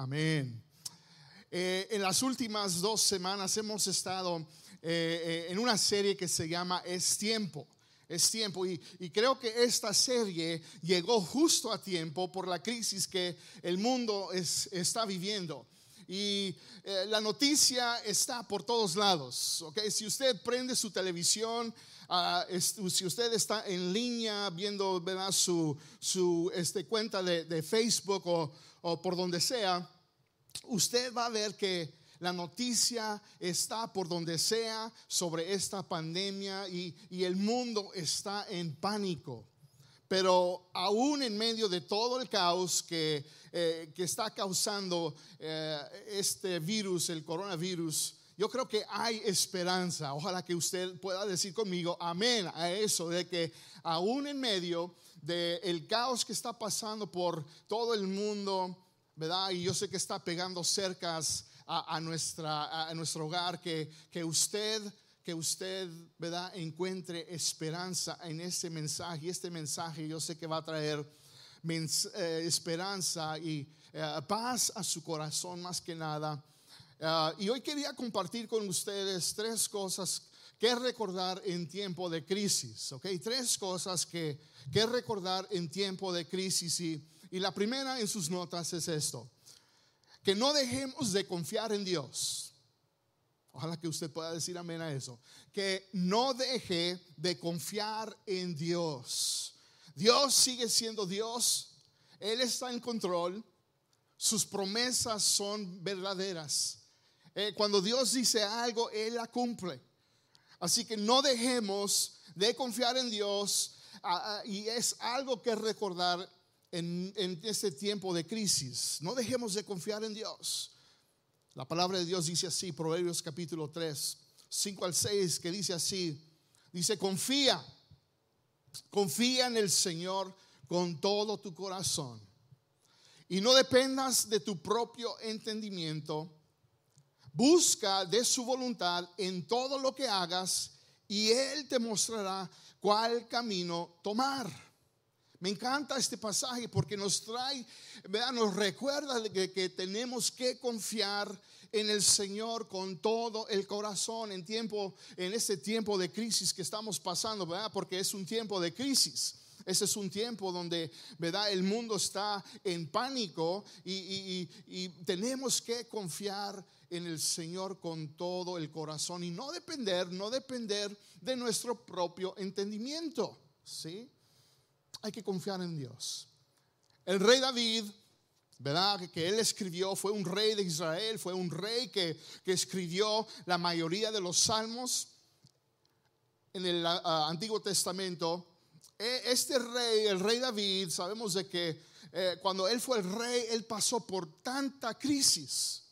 Amén. Eh, en las últimas dos semanas hemos estado eh, en una serie que se llama Es tiempo. Es tiempo y, creo que esta serie llegó justo a tiempo por la crisis que el mundo está viviendo y eh, la noticia está por todos lados. ¿okay? Si usted prende su televisión, ah, si usted está en línea viendo su, su este, cuenta de, Facebook o, o por donde sea, usted va a ver que la noticia está por donde sea sobre esta pandemia y, y, el mundo está en pánico. Pero aún en medio de todo el caos que, eh, que está causando eh, este virus, el coronavirus, yo creo que hay esperanza. Ojalá que usted pueda decir conmigo amén a eso, de que aún en medio del caos que está pasando por todo el mundo, ¿verdad? Y yo sé que está pegando cercas a, nuestra, a nuestro hogar, que, que usted que usted, ¿verdad?, encuentre esperanza en este mensaje. Y este mensaje yo sé que va a traer eh, esperanza y eh, paz a su corazón más que nada. Ah, y hoy quería compartir con ustedes tres cosas que recordar en tiempo de crisis, ¿ok? Tres cosas que, que recordar en tiempo de crisis. Y, y la primera en sus notas es esto, que no dejemos de confiar en Dios. Ojalá que usted pueda decir amén a eso. Que no deje de confiar en Dios. Dios sigue siendo Dios. Él está en control. Sus promesas son verdaderas. Eh, cuando Dios dice algo, Él la cumple. Así que no dejemos de confiar en Dios. Y es algo que recordar en, en este tiempo de crisis. No dejemos de confiar en Dios. La palabra de Dios dice así, Proverbios capítulo 3, 5 al 6, que dice así, dice, confía, confía en el Señor con todo tu corazón y no dependas de tu propio entendimiento, busca de su voluntad en todo lo que hagas y Él te mostrará cuál camino tomar. Me encanta este pasaje porque nos trae, vean, nos recuerda que, que, tenemos que confiar en el Señor con todo el corazón en tiempo, en este tiempo de crisis que estamos pasando, ¿verdad? Porque es un tiempo de crisis. Ese es un tiempo donde, ¿verdad? El mundo está en pánico y, y tenemos que confiar en el Señor con todo el corazón y no depender, no depender de nuestro propio entendimiento, ¿sí? hay que confiar en Dios. El rey David, ¿verdad? Que él escribió, fue un rey de Israel, fue un rey que, escribió la mayoría de los salmos en el Antiguo Testamento. E, este rey, el rey David, sabemos de que eh, cuando él fue el rey, él pasó por tanta crisis.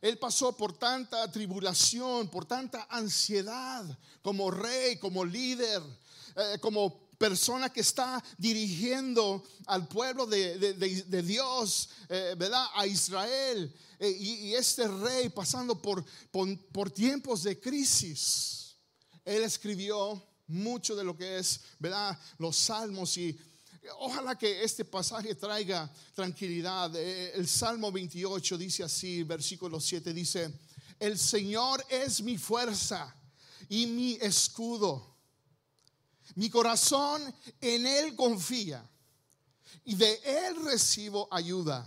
Él pasó por tanta tribulación, por tanta ansiedad como rey, como líder, eh, como persona que está dirigiendo al pueblo de, Dios, eh, ¿verdad? A Israel. Eh, y, este rey pasando por, por, tiempos de crisis. Él escribió mucho de lo que es, ¿verdad? Los salmos y ojalá que este pasaje traiga tranquilidad. Eh, el Salmo 28 dice así, versículo 7 dice, el Señor es mi fuerza y mi escudo mi corazón en Él confía y de Él recibo ayuda.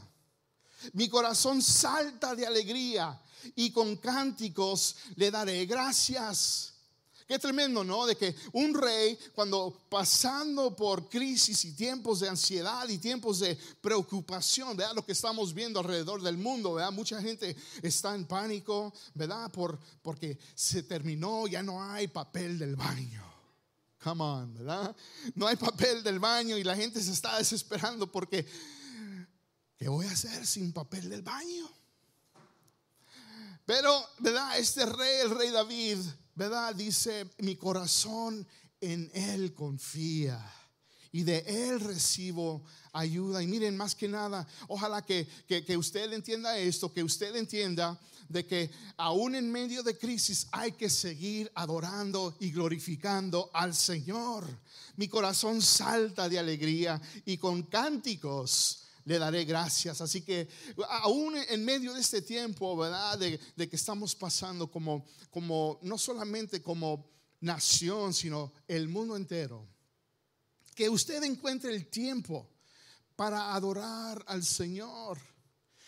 Mi corazón salta de alegría y con cánticos le daré gracias. Qué tremendo, ¿no? De que un rey, cuando pasando por crisis y tiempos de ansiedad y tiempos de preocupación, ¿verdad? Lo que estamos viendo alrededor del mundo, ¿verdad? Mucha gente está en pánico, ¿verdad? Por, porque se terminó, ya no hay papel del baño. Come on, ¿verdad? No hay papel del baño y la gente se está desesperando porque, ¿qué voy a hacer sin papel del baño? Pero, ¿verdad? Este rey, el rey David, Dice, mi corazón en él confía y de Él recibo ayuda. Y miren, más que nada, ojalá que, que, usted entienda esto, que usted entienda de que aún en medio de crisis hay que seguir adorando y glorificando al Señor. Mi corazón salta de alegría y con cánticos le daré gracias. Así que aún en medio de este tiempo, ¿verdad? De, que estamos pasando como, como, no solamente como nación, sino el mundo entero. Que usted encuentre el tiempo para adorar al Señor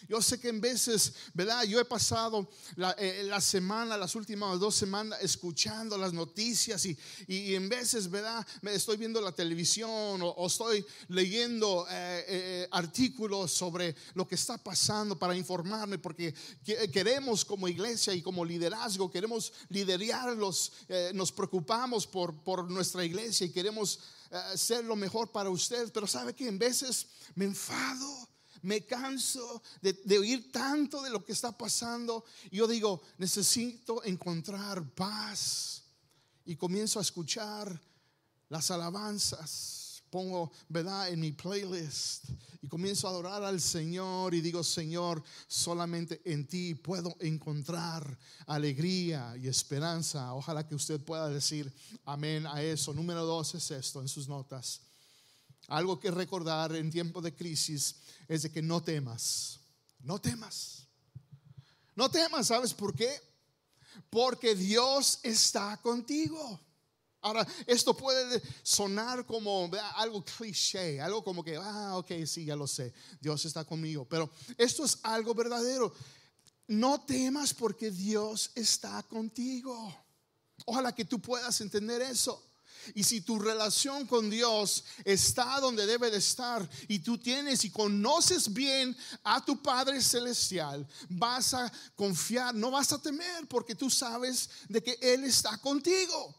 yo sé que en veces, ¿verdad? Yo he pasado la, eh, semana, las últimas dos semanas, escuchando las noticias y, y, en veces, ¿verdad? Me estoy viendo la televisión o, estoy leyendo eh, eh, artículos sobre lo que está pasando para informarme, porque queremos como iglesia y como liderazgo, queremos liderarlos, nos preocupamos por, por nuestra iglesia y queremos ser lo mejor para ustedes, pero sabe que en veces me enfado me canso de, oír tanto de lo que está pasando. Yo digo, necesito encontrar paz. Y comienzo a escuchar las alabanzas. Pongo, ¿verdad?, en mi playlist. Y comienzo a adorar al Señor y digo, Señor, solamente en ti puedo encontrar alegría y esperanza. Ojalá que usted pueda decir amén a eso. Número dos es esto en sus notas. Algo que recordar en tiempo de crisis es de que no temas, no temas. No temas, ¿sabes por qué? Porque Dios está contigo. Ahora, esto puede sonar como algo cliché, algo como que, ah, ok, sí, ya lo sé, Dios está conmigo. Pero esto es algo verdadero. No temas porque Dios está contigo. Ojalá que tú puedas entender eso. Y si tu relación con Dios está donde debe de estar y tú tienes y conoces bien a tu Padre Celestial, vas a confiar, no vas a temer porque tú sabes de que Él está contigo.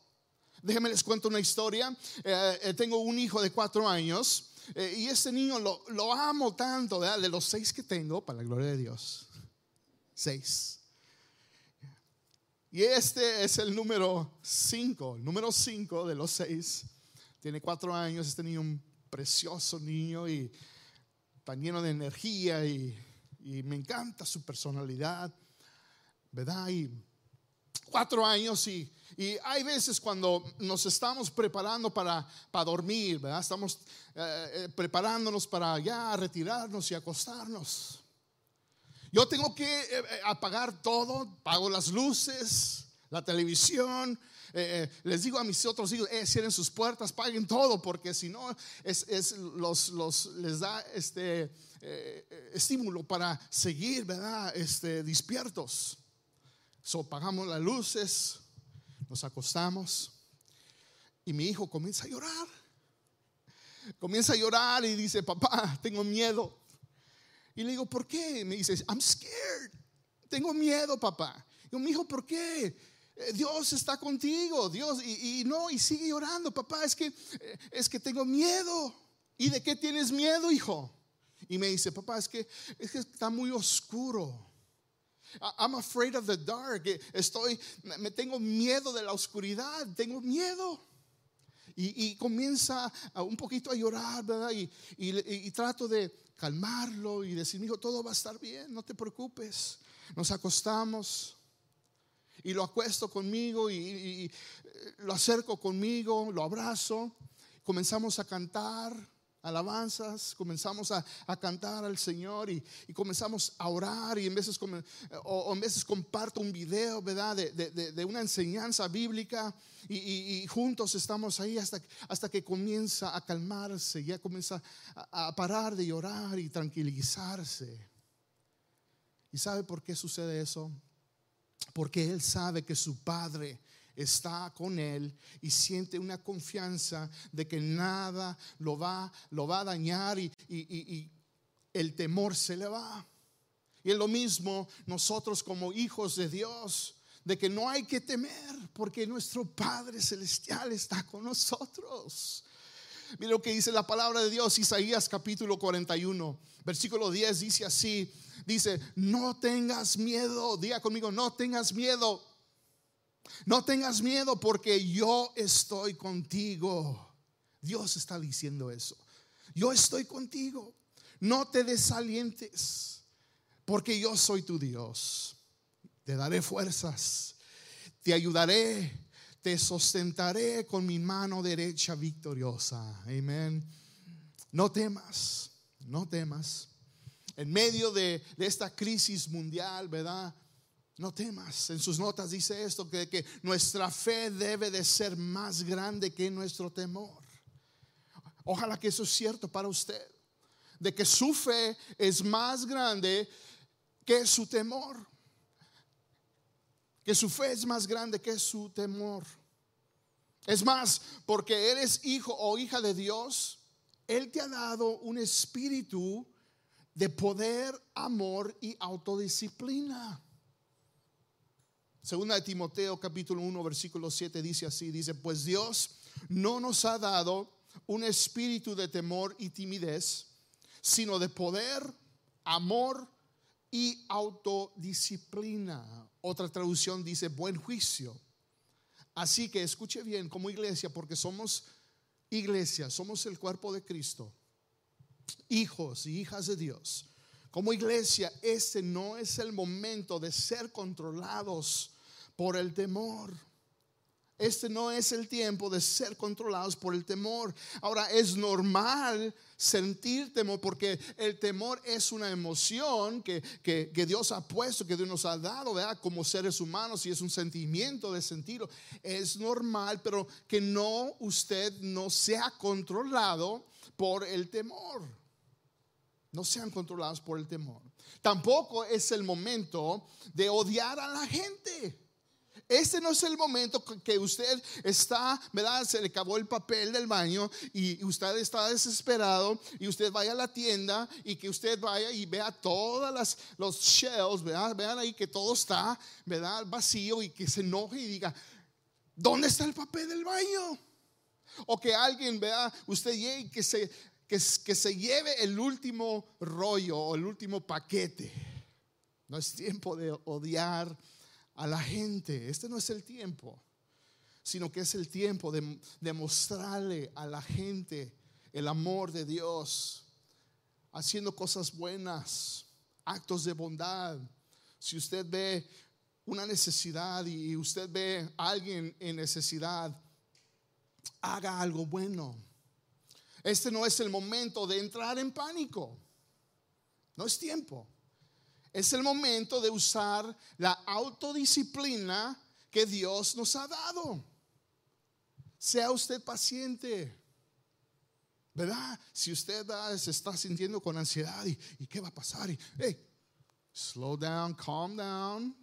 Déjenme les cuento una historia. Eh, eh, tengo un hijo de cuatro años eh, y este niño lo, amo tanto, de los seis que tengo, para la gloria de Dios. Seis. Y este es el número 5, el número 5 de los seis. Tiene cuatro años, este niño, un precioso niño y tan lleno de energía y, me encanta su personalidad, ¿verdad? Y cuatro años y, y, hay veces cuando nos estamos preparando para, para dormir, ¿verdad? Estamos eh, eh, preparándonos para ya retirarnos y acostarnos. Yo tengo que eh, eh, apagar todo, pago las luces, la televisión. Eh, les digo a mis otros hijos, cierren sus puertas, paguen todo, porque si no, es, los, les da este estímulo para seguir, ¿verdad? Este, despiertos. So, pagamos las luces, nos acostamos y mi hijo comienza a llorar. Comienza a llorar y dice, papá, tengo miedo. Y le digo, ¿por qué? Me dice, I'm scared. Tengo miedo, papá. Digo, mi hijo, ¿por qué? Eh, Dios está contigo, Dios, y, no, y sigue llorando, papá, es que, eh, es que tengo miedo. ¿Y de qué tienes miedo, hijo? Y me dice, papá, es que, es que está muy oscuro. I'm afraid of the dark. Estoy, me tengo miedo de la oscuridad, tengo miedo. Y, comienza un poquito a llorar, ¿verdad? y trato de, calmarlo y decir, hijo, todo va a estar bien, no te preocupes. Nos acostamos y lo acuesto conmigo y, lo acerco conmigo, lo abrazo, comenzamos a cantar alabanzas, comenzamos a, cantar al Señor y, comenzamos a orar y en veces, o, en veces comparto un video, ¿verdad? De, una enseñanza bíblica y, juntos estamos ahí hasta, hasta que comienza a calmarse, ya comienza a, a parar de llorar y tranquilizarse. ¿Y sabe por qué sucede eso? Porque Él sabe que su Padre está con él y siente una confianza de que nada lo va, lo va a dañar y, y el temor se le va. Y es lo mismo nosotros como hijos de Dios, de que no hay que temer porque nuestro Padre Celestial está con nosotros. Mira lo que dice la palabra de Dios, Isaías capítulo 41, versículo 10 dice así, dice, no tengas miedo, diga conmigo, no tengas miedo no tengas miedo porque yo estoy contigo. Dios está diciendo eso. Yo estoy contigo. No te desalientes porque yo soy tu Dios. Te daré fuerzas. Te ayudaré. Te sustentaré con mi mano derecha victoriosa. Amén. No temas. no temas. En medio de, esta crisis mundial, ¿verdad? No temas. En sus notas dice esto, que, nuestra fe debe de ser más grande que nuestro temor. Ojalá que eso es cierto para usted. De que su fe es más grande que su temor. Que su fe es más grande que su temor. Es más, porque eres hijo o hija de Dios, Él te ha dado un espíritu de poder, amor y autodisciplina. Segunda de Timoteo capítulo 1 versículo 7 dice así, dice, pues Dios no nos ha dado un espíritu de temor y timidez, sino de poder, amor y autodisciplina. Otra traducción dice buen juicio. Así que escuche bien como iglesia, porque somos iglesia, somos el cuerpo de Cristo, hijos y hijas de Dios. Como iglesia, este no es el momento de ser controlados por el temor. Este no es el tiempo de ser controlados por el temor. Ahora es normal sentir temor porque el temor es una emoción que, Dios ha puesto, que Dios nos ha dado. Como seres humanos y es un sentimiento de sentirlo. Es normal, pero que no usted no sea controlado por el temor. No sean controlados por el temor. Tampoco es el momento de odiar a la gente. Este no es el momento que usted está, ¿verdad? Se le acabó el papel del baño y usted está desesperado y usted vaya a la tienda y que usted vaya y vea todas las los shells, ¿verdad? Vean ahí que todo está, ¿verdad? Vacío y que se enoje y diga, ¿dónde está el papel del baño? O que alguien vea, usted llegue y que se, que, que se lleve el último rollo o el último paquete. No es tiempo de odiar a la gente. Este no es el tiempo, sino que es el tiempo de, mostrarle a la gente el amor de Dios, haciendo cosas buenas, actos de bondad. Si usted ve una necesidad y usted ve a alguien en necesidad, haga algo bueno. Este no es el momento de entrar en pánico. No es tiempo es el momento de usar la autodisciplina que Dios nos ha dado. Sea usted paciente. ¿Verdad? Si usted se está sintiendo con ansiedad y, qué va a pasar, hey, slow down, calm down.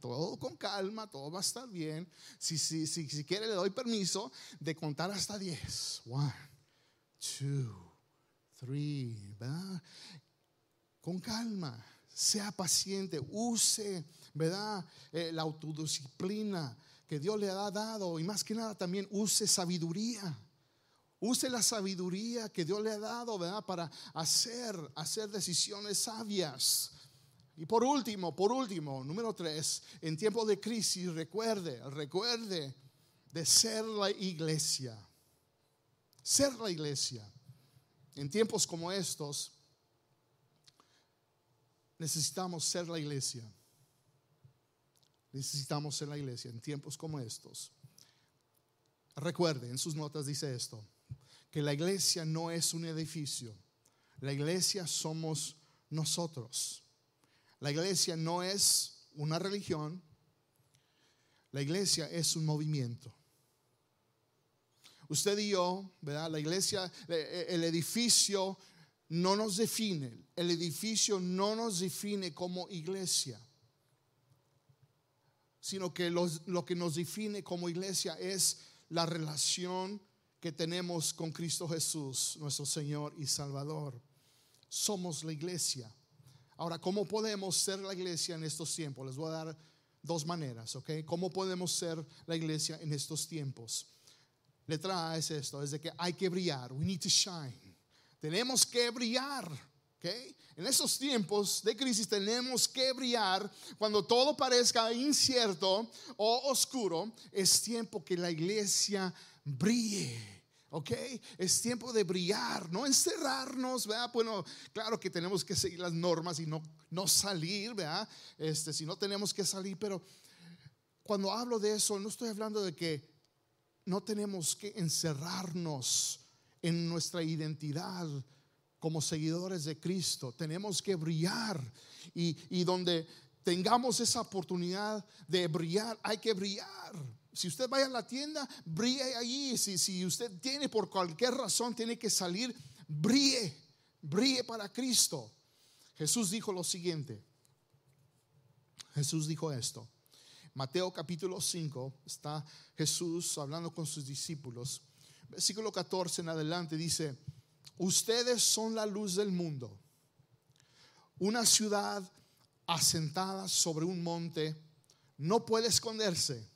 Todo con calma, todo va a estar bien. Si, si, si, si quiere, le doy permiso de contar hasta 10. One, two, three. ¿verdad? Con calma sea paciente, use, ¿verdad? Eh, la autodisciplina que Dios le ha dado y más que nada también use sabiduría. Use la sabiduría que Dios le ha dado, ¿verdad? Para hacer, hacer decisiones sabias. Y por último, por último, número tres, en tiempos de crisis, recuerde, recuerde de ser la iglesia. Ser la iglesia. En tiempos como estos, necesitamos ser la iglesia. Necesitamos ser la iglesia en tiempos como estos. Recuerde, en sus notas dice esto, que la iglesia no es un edificio. La iglesia somos nosotros. La iglesia no es una religión. La iglesia es un movimiento. Usted y yo, ¿verdad? La iglesia, el edificio no nos define, el edificio no nos define como iglesia, sino que lo que nos define como iglesia es la relación que tenemos con Cristo Jesús, nuestro Señor y Salvador. Somos la iglesia. Ahora, ¿cómo podemos ser la iglesia en estos tiempos? Les voy a dar dos maneras, ¿ok? ¿Cómo podemos ser la iglesia en estos tiempos? Letra A es esto, es de que hay que brillar, we need to shine. Tenemos que brillar. ¿okay? En esos tiempos de crisis tenemos que brillar. Cuando todo parezca incierto o oscuro, es tiempo que la iglesia brille. ¿ok? Es tiempo de brillar, no encerrarnos, ¿verdad? Bueno, claro que tenemos que seguir las normas y no, no salir, ¿verdad? Este, si no tenemos que salir, pero cuando hablo de eso, no estoy hablando de que no tenemos que encerrarnos en nuestra identidad como seguidores de Cristo. Tenemos que brillar y, y donde tengamos esa oportunidad de brillar, hay que brillar. Si usted vaya a la tienda, brille allí. Si, si usted tiene por cualquier razón, tiene que salir, brille, brille para Cristo. Jesús dijo lo siguiente. Jesús dijo esto. Mateo capítulo 5 está Jesús hablando con sus discípulos. Versículo 14 en adelante dice, ustedes son la luz del mundo. Una ciudad asentada sobre un monte no puede esconderse.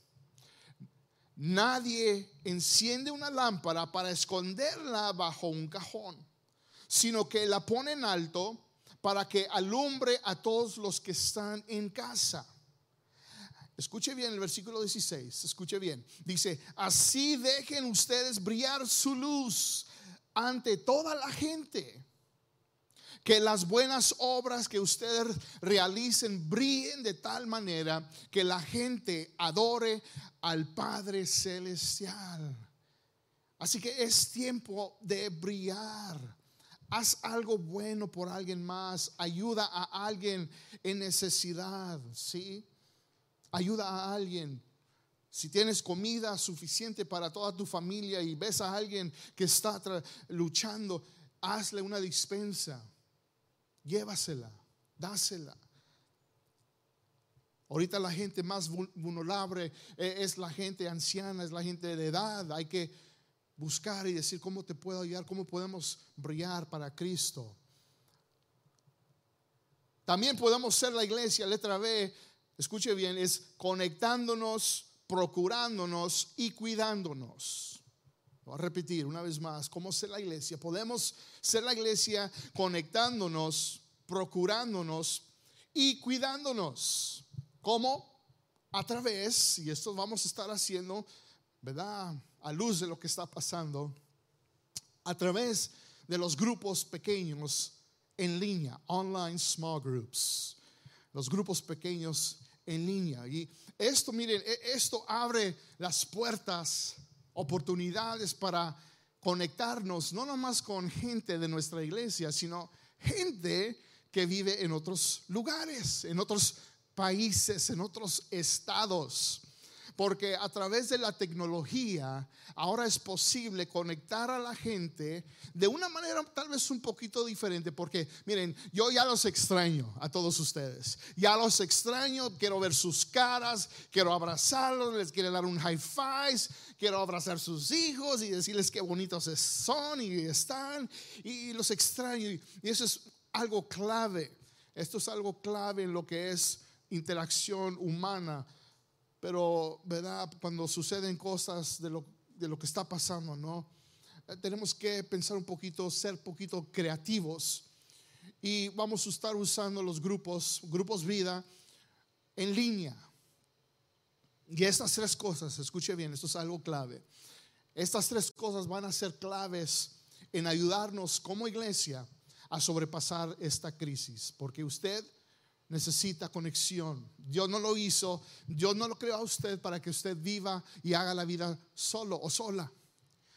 Nadie enciende una lámpara para esconderla bajo un cajón, sino que la pone en alto para que alumbre a todos los que están en casa. Escuche bien el versículo 16, escuche bien. Dice, así dejen ustedes brillar su luz ante toda la gente que las buenas obras que ustedes realicen brillen de tal manera que la gente adore al Padre Celestial. Así que es tiempo de brillar. Haz algo bueno por alguien más. Ayuda a alguien en necesidad. ¿sí? Ayuda a alguien. Si tienes comida suficiente para toda tu familia y ves a alguien que está luchando, hazle una dispensa llévasela, dásela. Ahorita la gente más vulnerable eh, es la gente anciana, es la gente de edad. Hay que buscar y decir cómo te puedo ayudar, cómo podemos brillar para Cristo. También podemos ser la iglesia, letra B, escuche bien, es conectándonos, procurándonos y cuidándonos. Voy a repetir una vez más, ¿cómo ser la iglesia? Podemos ser la iglesia conectándonos, procurándonos y cuidándonos. ¿Cómo? A través, y esto vamos a estar haciendo, ¿verdad? A luz de lo que está pasando, a través de los grupos pequeños en línea, online small groups, los grupos pequeños en línea. Y esto, miren, e-, esto abre las puertas oportunidades para conectarnos, no nomás con gente de nuestra iglesia, sino gente que vive en otros lugares, en otros países, en otros estados porque a través de la tecnología ahora es posible conectar a la gente de una manera tal vez un poquito diferente, porque miren, yo ya los extraño a todos ustedes, ya los extraño, quiero ver sus caras, quiero abrazarlos, les quiero dar un high five, quiero abrazar sus hijos y decirles qué bonitos son y están, y los extraño, y eso es algo clave, esto es algo clave en lo que es interacción humana pero, ¿verdad? Cuando suceden cosas de lo, de lo que está pasando, ¿no? Eh, tenemos que pensar un poquito, ser poquito creativos. Y vamos a estar usando los grupos, grupos vida, en línea. Y estas tres cosas, escuche bien, esto es algo clave. Estas tres cosas van a ser claves en ayudarnos como iglesia a sobrepasar esta crisis. Porque usted necesita conexión. Dios no lo hizo, Dios no lo creó a usted para que usted viva y haga la vida solo o sola.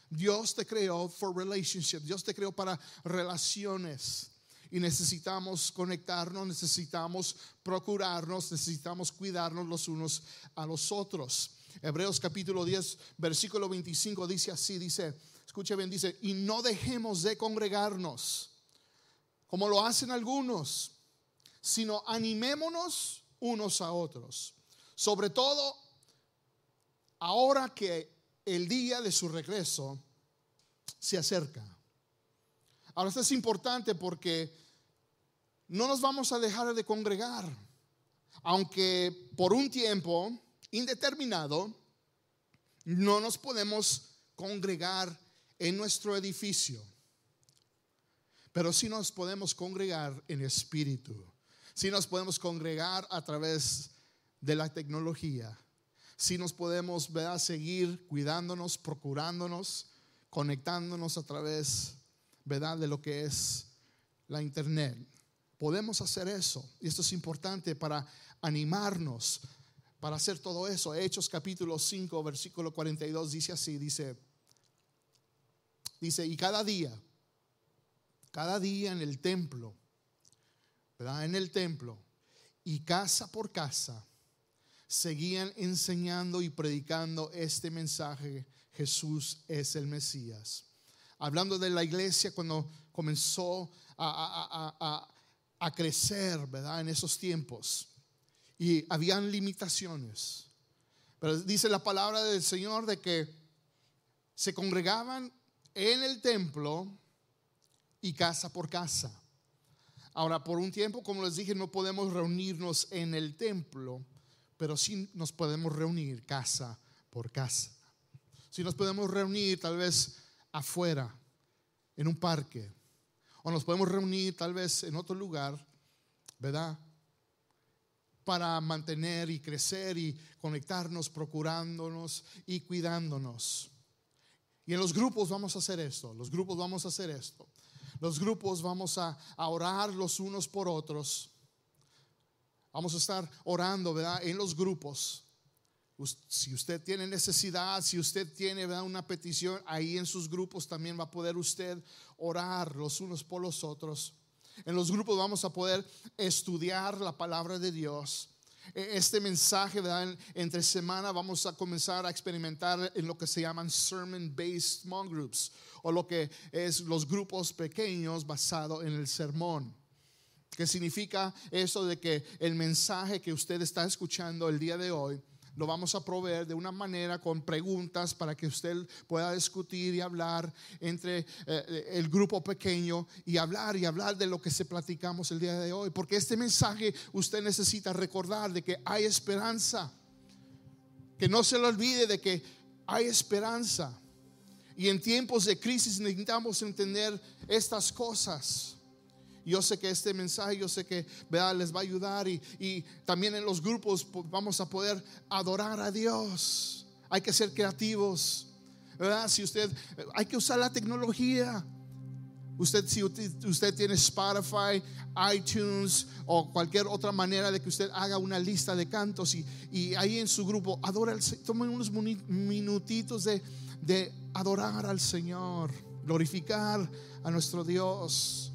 Dios te creó for relationship, Dios te creó para relaciones. Y necesitamos conectarnos, necesitamos procurarnos, necesitamos cuidarnos los unos a los otros. Hebreos capítulo 10, versículo 25 dice así, dice, escuche bien, dice, y no dejemos de congregarnos, como lo hacen algunos sino animémonos unos a otros. Sobre todo ahora que el día de su regreso se acerca. Ahora esto es importante porque no nos vamos a dejar de congregar, aunque por un tiempo indeterminado no nos podemos congregar en nuestro edificio, pero sí nos podemos congregar en espíritu si nos podemos congregar a través de la tecnología, si nos podemos seguir cuidándonos, procurándonos, conectándonos a través ¿verdad? de lo que es la internet. Podemos hacer eso y esto es importante para animarnos para hacer todo eso. Hechos capítulo 5, versículo 42 dice así, dice, dice, y cada día cada día en el templo, En el templo y casa por casa seguían enseñando y predicando este mensaje, Jesús es el Mesías. Hablando de la iglesia cuando comenzó a, crecer, ¿verdad? En esos tiempos. Y habían limitaciones. Pero dice la palabra del Señor de que se congregaban en el templo y casa por casa. Ahora, por un tiempo, como les dije, no podemos reunirnos en el templo, pero sí nos podemos reunir casa por casa. Si nos podemos reunir tal vez afuera, en un parque, o nos podemos reunir tal vez en otro lugar, ¿verdad? Para mantener y crecer y conectarnos, procurándonos y cuidándonos. Y en los grupos vamos a hacer esto, los grupos vamos a hacer esto. Los grupos vamos a, orar los unos por otros Vamos a estar orando, ¿verdad? En los grupos. Si usted tiene necesidad, si usted tiene ¿verdad? una petición, ahí en sus grupos también va a poder usted orar los unos por los otros. En los grupos vamos a poder estudiar la palabra de Dios. E, este mensaje, ¿verdad? entre semana vamos a comenzar a experimentar en lo que se llaman sermon-based small groups o lo que es los grupos pequeños basados en el sermón. ¿Qué significa eso de que el mensaje que usted está escuchando el día de hoy lo vamos a proveer de una manera con preguntas para que usted pueda discutir y hablar entre eh, el grupo pequeño y hablar y hablar de lo que se platicamos el día de hoy. Porque este mensaje usted necesita recordar de que hay esperanza. Que no se le olvide de que hay esperanza. Y en tiempos de crisis necesitamos entender estas cosas. Yo sé que este mensaje, yo sé que les va a ayudar y, también en los grupos vamos a poder adorar a Dios. Hay que ser creativos, ¿verdad? Si usted, hay que usar la tecnología. Usted, si usted tiene Spotify, iTunes o cualquier otra manera de que usted haga una lista de cantos y, ahí en su grupo adora al Tome unos minutitos de, de adorar al Señor, glorificar a nuestro Dios.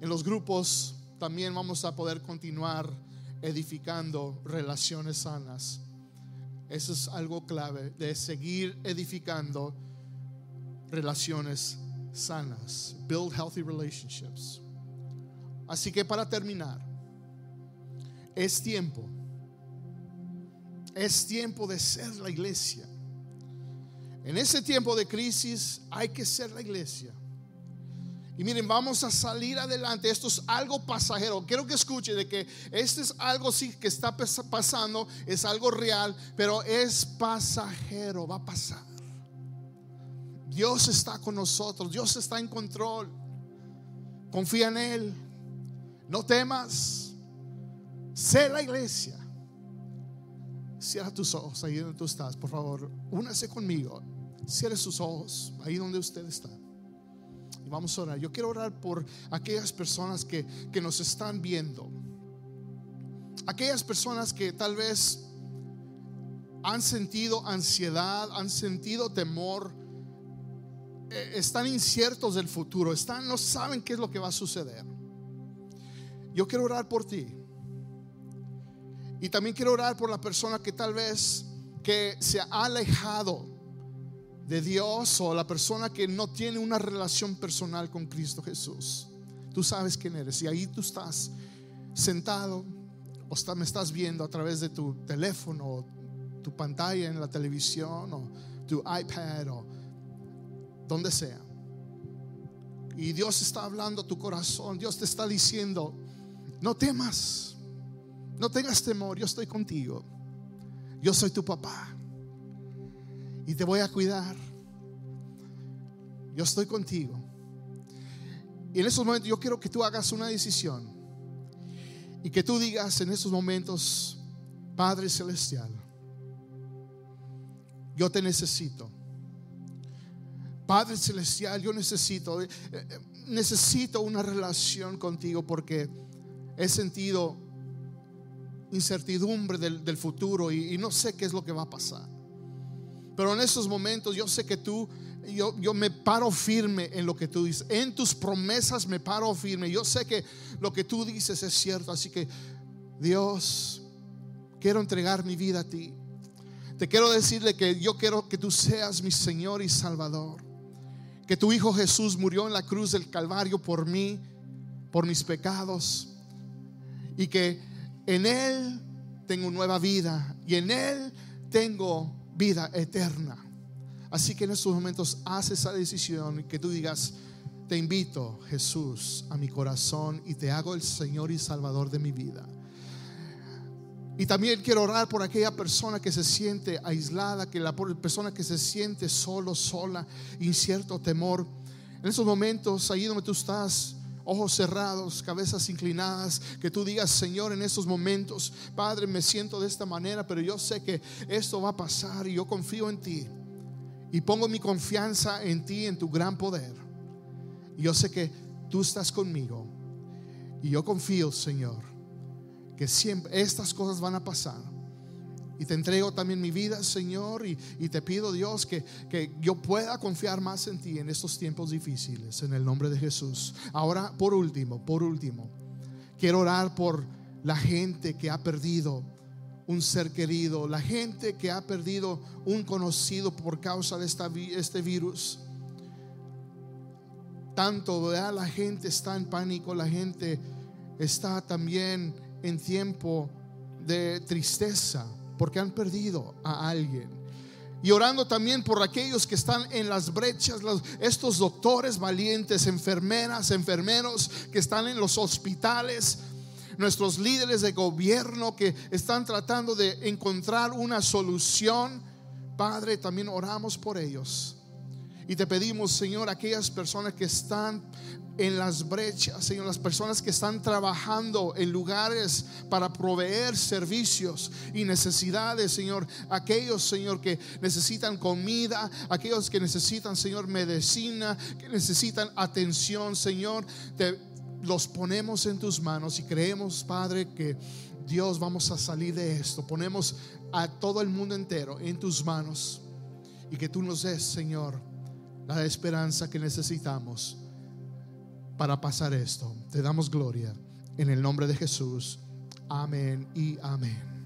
En los grupos también vamos a poder continuar edificando relaciones sanas. Eso es algo clave, de seguir edificando relaciones sanas. Build healthy relationships. Así que para terminar, es tiempo. Es tiempo de ser la iglesia. En ese tiempo de crisis hay que ser la iglesia. Y miren, vamos a salir adelante. Esto es algo pasajero. Quiero que escuche de que este es algo sí que está pasando, es algo real, pero es pasajero, va a pasar. Dios está con nosotros, Dios está en control. Confía en Él. No temas. Sé la iglesia. Cierra tus ojos ahí donde tú estás, por favor. Únase conmigo. Cierre sus ojos ahí donde usted está. Vamos a orar. Yo quiero orar por aquellas personas que, que nos están viendo. Aquellas personas que tal vez han sentido ansiedad, han sentido temor, eh, están inciertos del futuro, están, no saben qué es lo que va a suceder. Yo quiero orar por ti. Y también quiero orar por la persona que tal vez que se ha alejado de Dios o la persona que no tiene una relación personal con Cristo Jesús. Tú sabes quién eres y ahí tú estás sentado o me estás viendo a través de tu teléfono, tu pantalla en la televisión o tu iPad o donde sea. Y Dios está hablando a tu corazón, Dios te está diciendo, no temas, no tengas temor, yo estoy contigo, yo soy tu papá y te voy a cuidar. Yo estoy contigo. Y en esos momentos yo quiero que tú hagas una decisión y que tú digas en esos momentos, Padre Celestial, yo te necesito. Padre Celestial, yo necesito, eh, eh, necesito una relación contigo porque he sentido incertidumbre del, futuro y no sé qué es lo que va a pasar. Pero en esos momentos yo sé que tú yo, yo me paro firme en lo que tú dices. En tus promesas me paro firme. Yo sé que lo que tú dices es cierto. Así que, Dios, quiero entregar mi vida a ti. Te quiero decirle que yo quiero que tú seas mi Señor y Salvador. Que tu Hijo Jesús murió en la cruz del Calvario por mí, por mis pecados. Y que en Él tengo nueva vida. Y en Él tengo vida eterna. Así que en estos momentos haz esa decisión que tú digas, te invito, Jesús, a mi corazón y te hago el Señor y Salvador de mi vida. Y también quiero orar por aquella persona que se siente aislada, que la persona que se siente solo, sola, incierto temor. En esos momentos, ahí donde tú estás, ojos cerrados, cabezas inclinadas, que tú digas, Señor, en estos momentos, Padre, me siento de esta manera, pero yo sé que esto va a pasar y yo confío en ti. Y pongo mi confianza en ti, en tu gran poder. Y yo sé que tú estás conmigo. Y yo confío, Señor que siempre estas cosas van a pasar. Y te entrego también mi vida, Señor, y, te pido, Dios, que, que, yo pueda confiar más en ti en estos tiempos difíciles, en el nombre de Jesús. Ahora, por último, por último, quiero orar por la gente que ha perdido un ser querido, la gente que ha perdido un conocido por causa de esta, este virus. Tanto, La gente está en pánico, la gente está también en tiempo de tristeza porque han perdido a alguien. Y orando también por aquellos que están en las brechas, estos doctores valientes, enfermeras, enfermeros que están en los hospitales, nuestros líderes de gobierno que están tratando de encontrar una solución. Padre, también oramos por ellos. Y te pedimos, Señor, aquellas personas que están en las brechas, Señor, las personas que están trabajando en lugares para proveer servicios y necesidades, Señor, aquellos, Señor, que necesitan comida, aquellos que necesitan, Señor, medicina, que necesitan atención, Señor, te los ponemos en tus manos y creemos, Padre, que Dios vamos a salir de esto. Ponemos a todo el mundo entero en tus manos y que tú nos des, Señor, la esperanza que necesitamos para pasar esto. Te damos gloria en el nombre de Jesús. Amén y amén.